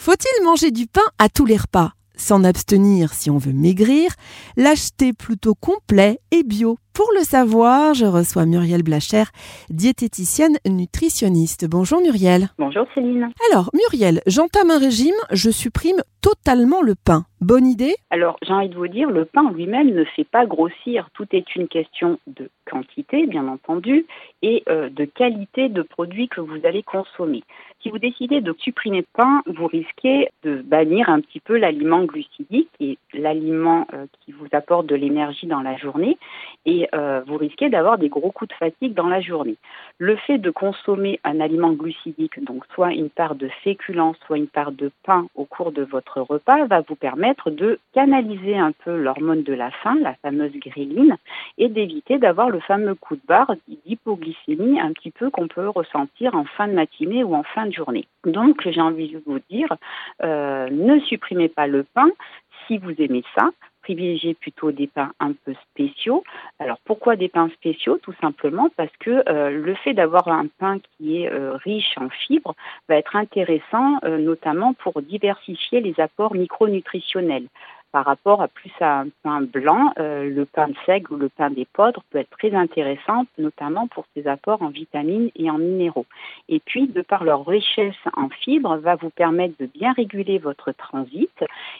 Faut-il manger du pain à tous les repas? S'en abstenir si on veut maigrir L'acheter plutôt complet et bio Pour le savoir, je reçois Muriel Blacher, diététicienne nutritionniste. Bonjour Muriel. Bonjour Céline. Alors Muriel, j'entame un régime, je supprime totalement le pain. Bonne idée? Alors j'ai envie de vous dire, le pain lui-même ne fait pas grossir. Tout est une question de quantité, bien entendu, et euh, de qualité de produit que vous allez consommer. Si vous décidez de supprimer le pain, vous risquez de bannir un petit peu l'aliment glucidique et l'aliment euh, qui vous apporte de l'énergie dans la journée et euh, vous risquez d'avoir des gros coups de fatigue dans la journée. Le fait de consommer un aliment glucidique, donc soit une part de féculents, soit une part de pain au cours de votre repas, va vous permettre de canaliser un peu l'hormone de la faim, la fameuse gréline, et d'éviter d'avoir le fameux coup de barre d'hypoglycémie un petit peu qu'on peut ressentir en fin de matinée ou en fin de journée. Donc, j'ai envie de vous dire, euh, ne supprimez pas le pain si vous aimez ça. Privilégiez plutôt des pains un peu spéciaux. Alors pourquoi des pains spéciaux? Tout simplement parce que euh, le fait d'avoir un pain qui est euh, riche en fibres va être intéressant, notamment pour diversifier les apports micronutritionnels par rapport à plus à un pain blanc, euh, le pain de ou le pain d'épeautre peut être très intéressant, notamment pour ses apports en vitamines et en minéraux. Et puis, de par leur richesse en fibres, va vous permettre de bien réguler votre transit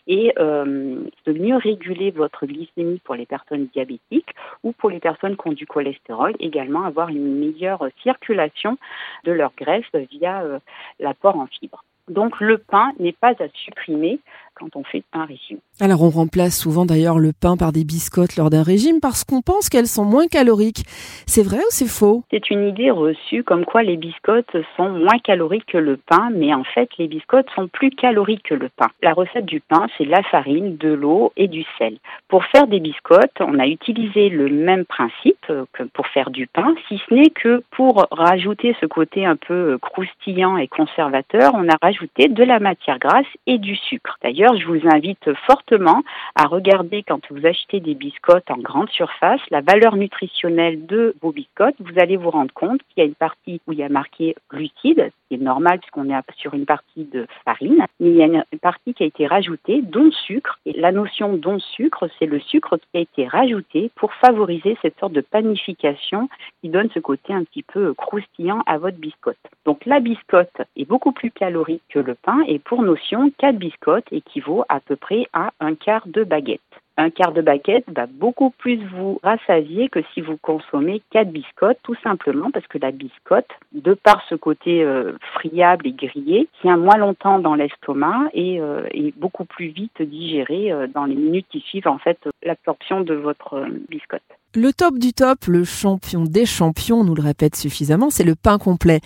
et euh, de mieux réguler votre glycémie pour les personnes diabétiques ou pour les personnes qui ont du cholestérol, également avoir une meilleure circulation de leur graisse via euh, l'apport en fibres. Donc le pain n'est pas à supprimer quand on fait un régime. Alors on remplace souvent d'ailleurs le pain par des biscottes lors d'un régime parce qu'on pense qu'elles sont moins caloriques. C'est vrai ou c'est faux? C'est une idée reçue comme quoi les biscottes sont moins caloriques que le pain, mais en fait les biscottes sont plus caloriques que le pain. La recette du pain, c'est la farine, de l'eau et du sel. Pour faire des biscottes, on a utilisé le même principe que pour faire du pain, si ce n'est que pour rajouter ce côté un peu croustillant et conservateur, on a rajouté de la matière grasse et du sucre. D'ailleurs, je vous invite fortement à regarder quand vous achetez des biscottes en grande surface, la valeur nutritionnelle de vos biscottes. Vous allez vous rendre compte qu'il y a une partie où il y a marqué glucides, qui est normal puisqu'on est sur une partie de farine, mais il y a une partie qui a été rajoutée, dont sucre. Et la notion dont sucre, c'est le sucre qui a été rajouté pour favoriser cette sorte de panification qui donne ce côté un petit peu croustillant à votre biscotte. Donc la biscotte est beaucoup plus calorique que le pain et pour notion, 4 biscottes et qui vaut à peu près à un quart de baguette. Un quart de baguette va beaucoup plus vous rassasier que si vous consommez quatre biscottes, tout simplement parce que la biscotte, de par ce côté euh, friable et grillé, tient moins longtemps dans l'estomac et euh, est beaucoup plus vite digérée euh, dans les minutes qui suivent en fait l'absorption de votre biscotte. Le top du top, le champion des champions, on nous le répète suffisamment, c'est le pain complet.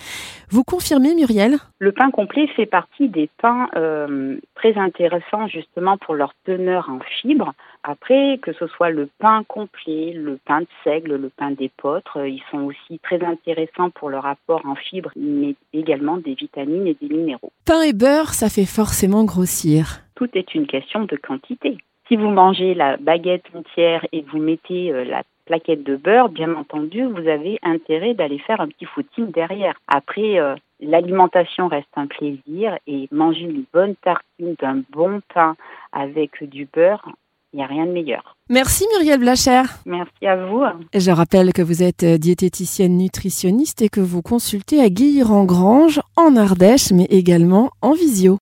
Vous confirmez, Muriel? Le pain complet fait partie des pains euh, très intéressants justement pour leur teneur en fibres. Après, que ce soit le pain complet, le pain de seigle, le pain d'épeautre, euh, ils sont aussi très intéressants pour leur apport en fibres, mais également des vitamines et des minéraux. Pain et beurre, ça fait forcément grossir. Tout est une question de quantité. Si vous mangez la baguette entière et vous mettez euh, la plaquette de beurre, bien entendu, vous avez intérêt d'aller faire un petit footing derrière. Après, euh, l'alimentation reste un plaisir et manger une bonne tartine d'un bon pain avec du beurre, il n'y a rien de meilleur. Merci Muriel Blacher. Merci à vous. Je rappelle que vous êtes diététicienne nutritionniste et que vous consultez à Guilherand-Grange en Ardèche, mais également en visio.